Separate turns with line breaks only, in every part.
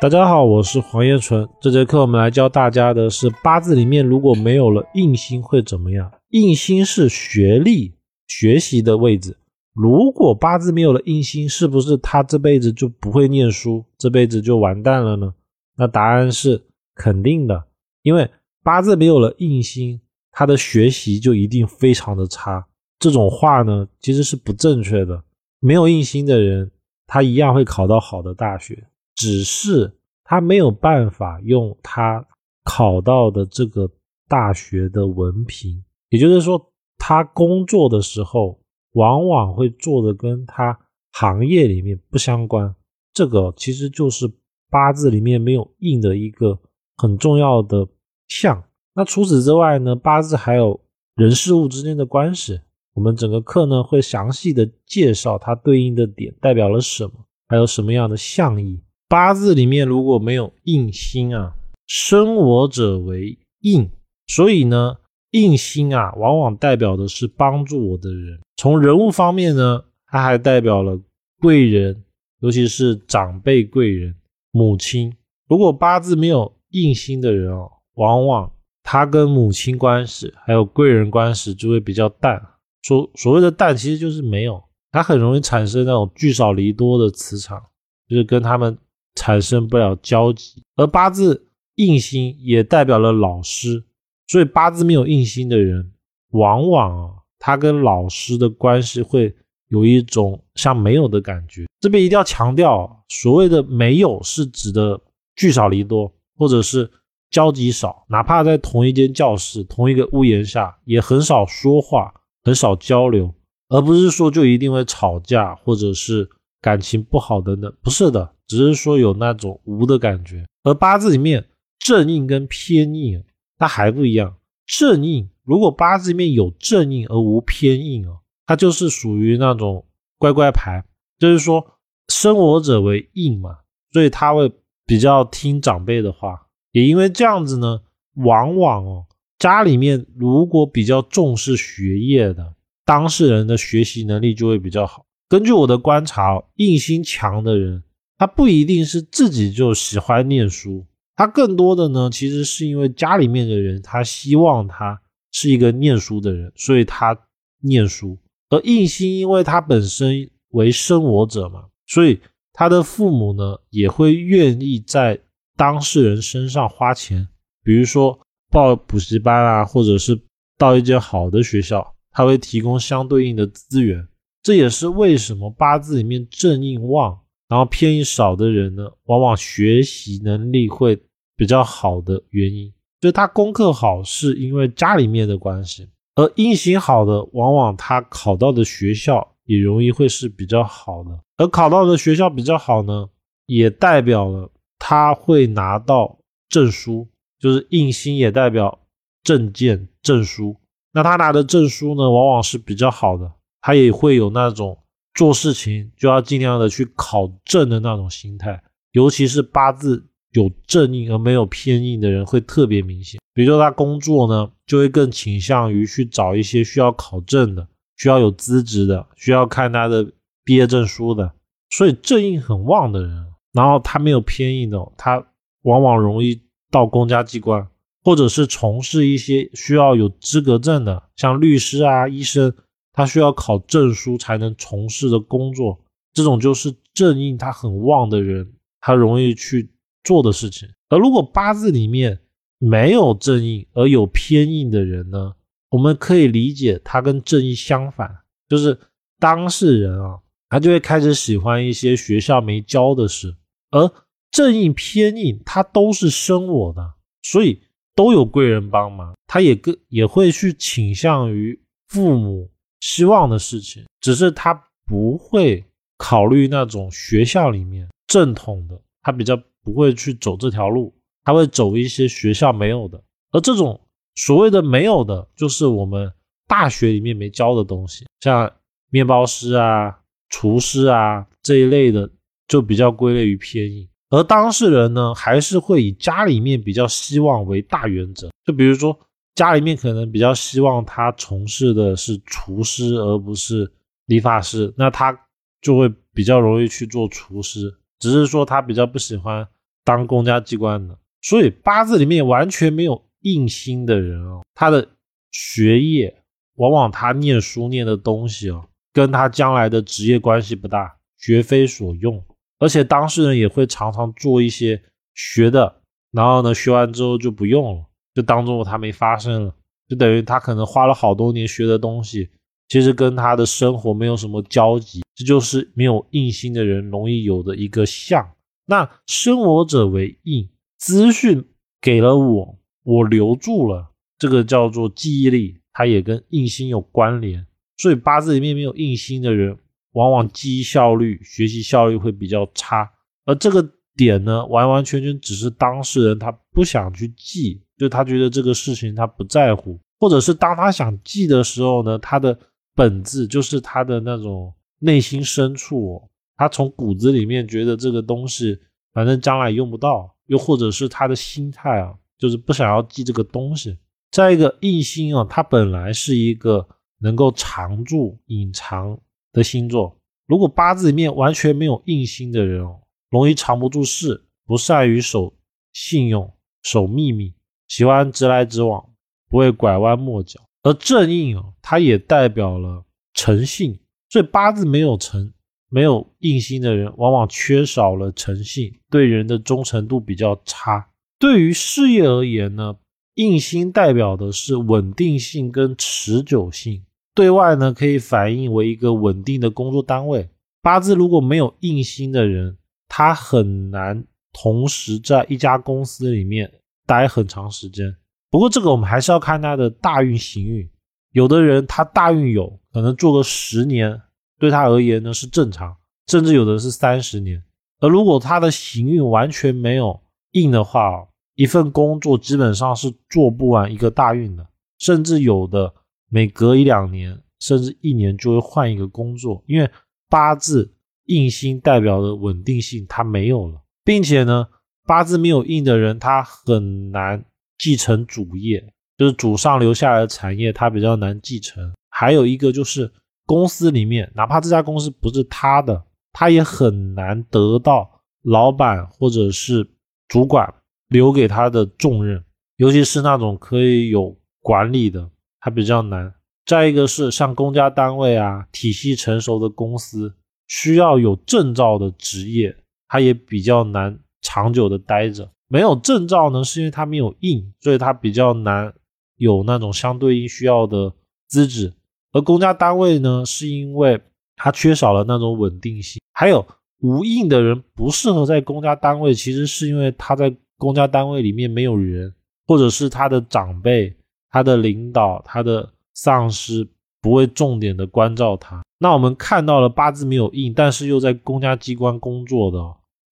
大家好，我是黄彦纯。这节课我们来教大家的是八字里面如果没有了印星会怎么样？印星是学历、学习的位置。如果八字没有了印星，是不是他这辈子就不会念书，这辈子就完蛋了呢？那答案是肯定的，因为八字没有了印星，他的学习就一定非常的差。这种话呢，其实是不正确的。没有印星的人，他一样会考到好的大学。只是他没有办法用他考到的这个大学的文凭，也就是说，他工作的时候往往会做的跟他行业里面不相关。这个其实就是八字里面没有印的一个很重要的相。那除此之外呢，八字还有人事物之间的关系。我们整个课呢会详细的介绍它对应的点代表了什么，还有什么样的象意。八字里面如果没有印星啊，生我者为印，所以呢，印星啊，往往代表的是帮助我的人。从人物方面呢，它还代表了贵人，尤其是长辈贵人、母亲。如果八字没有印星的人哦，往往他跟母亲关系还有贵人关系就会比较淡。所所谓的淡，其实就是没有，他很容易产生那种聚少离多的磁场，就是跟他们。产生不了交集，而八字印星也代表了老师，所以八字没有印星的人，往往啊，他跟老师的关系会有一种像没有的感觉。这边一定要强调，所谓的没有是指的聚少离多，或者是交集少，哪怕在同一间教室、同一个屋檐下，也很少说话，很少交流，而不是说就一定会吵架，或者是感情不好等等，不是的。只是说有那种无的感觉，而八字里面正印跟偏印，它还不一样。正印如果八字里面有正印而无偏印哦，它就是属于那种乖乖牌，就是说生我者为印嘛，所以他会比较听长辈的话。也因为这样子呢，往往哦家里面如果比较重视学业的当事人的学习能力就会比较好。根据我的观察，印星强的人。他不一定是自己就喜欢念书，他更多的呢，其实是因为家里面的人他希望他是一个念书的人，所以他念书。而印星因为他本身为生我者嘛，所以他的父母呢也会愿意在当事人身上花钱，比如说报补习班啊，或者是到一间好的学校，他会提供相对应的资源。这也是为什么八字里面正印旺。然后偏印少的人呢，往往学习能力会比较好的原因，就是他功课好是因为家里面的关系，而印星好的，往往他考到的学校也容易会是比较好的，而考到的学校比较好呢，也代表了他会拿到证书，就是印星也代表证件证书，那他拿的证书呢，往往是比较好的，他也会有那种。做事情就要尽量的去考证的那种心态，尤其是八字有正印而没有偏印的人会特别明显。比如说他工作呢，就会更倾向于去找一些需要考证的、需要有资质的、需要看他的毕业证书的。所以正印很旺的人，然后他没有偏印的，他往往容易到公家机关，或者是从事一些需要有资格证的，像律师啊、医生。他需要考证书才能从事的工作，这种就是正印他很旺的人，他容易去做的事情。而如果八字里面没有正印而有偏印的人呢，我们可以理解他跟正印相反，就是当事人啊，他就会开始喜欢一些学校没教的事。而正印偏印他都是生我的，所以都有贵人帮忙，他也更也会去倾向于父母。希望的事情，只是他不会考虑那种学校里面正统的，他比较不会去走这条路，他会走一些学校没有的。而这种所谓的没有的，就是我们大学里面没教的东西，像面包师啊、厨师啊这一类的，就比较归类于偏硬。而当事人呢，还是会以家里面比较希望为大原则，就比如说。家里面可能比较希望他从事的是厨师，而不是理发师，那他就会比较容易去做厨师。只是说他比较不喜欢当公家机关的。所以八字里面完全没有印星的人哦，他的学业往往他念书念的东西哦，跟他将来的职业关系不大，绝非所用。而且当事人也会常常做一些学的，然后呢，学完之后就不用了，就当做他没发生了，就等于他可能花了好多年学的东西，其实跟他的生活没有什么交集。这就是没有印星的人容易有的一个相。那生我者为印。资讯给了我，我留住了，这个叫做记忆力，它也跟印星有关联。所以八字里面没有印星的人，往往记忆效率、学习效率会比较差。而这个点呢，完完全全只是当事人他不想去记，就他觉得这个事情他不在乎，或者是当他想记的时候呢，他的本质就是他的那种内心深处，他从骨子里面觉得这个东西反正将来用不到。又或者是他的心态啊，就是不想要记这个东西。再一个，印星啊，它本来是一个能够藏住、隐藏的星座。如果八字里面完全没有印星的人哦，容易藏不住事，不善于守信用、守秘密，喜欢直来直往，不会拐弯抹角。而正印哦，它也代表了诚信，所以八字没有诚。没有印星的人，往往缺少了诚信，对人的忠诚度比较差。对于事业而言呢，印星代表的是稳定性跟持久性，对外呢可以反映为一个稳定的工作单位。八字如果没有印星的人，他很难同时在一家公司里面待很长时间。不过这个我们还是要看他的大运行运，有的人他大运有可能做个十年。对他而言呢是正常，甚至有的是三十年。而如果他的行运完全没有硬的话，一份工作基本上是做不完一个大运的，甚至有的每隔一两年，甚至一年就会换一个工作，因为八字硬星代表的稳定性它没有了，并且呢，八字没有印的人他很难继承主业，就是祖上留下来的产业他比较难继承。还有一个就是。公司里面，哪怕这家公司不是他的，他也很难得到老板或者是主管留给他的重任，尤其是那种可以有管理的，还比较难。再一个是像公家单位啊，体系成熟的公司，需要有证照的职业，他也比较难长久的待着。没有证照呢，是因为他没有印，所以他比较难有那种相对应需要的资质。而公家单位呢，是因为它缺少了那种稳定性，还有无印的人不适合在公家单位，其实是因为他在公家单位里面没有人，或者是他的长辈、他的领导、他的上司不会重点的关照他。那我们看到了八字没有印，但是又在公家机关工作的，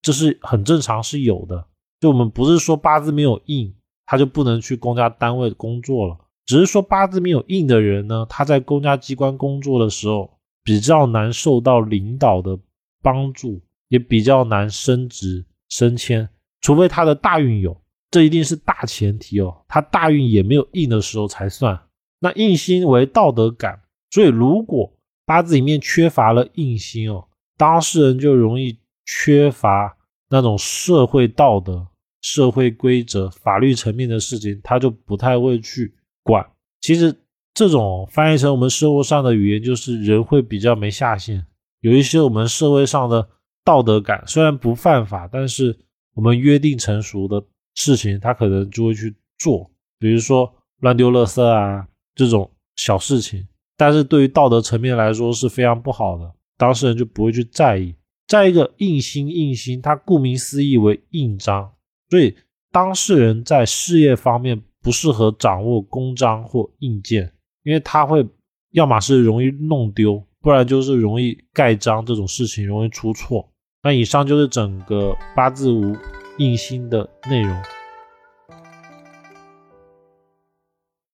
这是很正常，是有的。就我们不是说八字没有印，他就不能去公家单位工作了。只是说八字没有印的人呢，他在公家机关工作的时候比较难受到领导的帮助，也比较难升职升迁，除非他的大运有，这一定是大前提哦。他大运也没有印的时候才算。那印星为道德感，所以如果八字里面缺乏了印星哦，当事人就容易缺乏那种社会道德、社会规则、法律层面的事情，他就不太会去。管其实这种翻译成我们生活上的语言，就是人会比较没下限，有一些我们社会上的道德感，虽然不犯法，但是我们约定成熟的事情，他可能就会去做，比如说乱丢垃圾啊这种小事情，但是对于道德层面来说是非常不好的，当事人就不会去在意。再一个，印星印星，它顾名思义为印章，所以当事人在事业方面。不适合掌握公章或印件，因为它会要么是容易弄丢，不然就是容易盖章这种事情容易出错。那以上就是整个八字无印星的内容。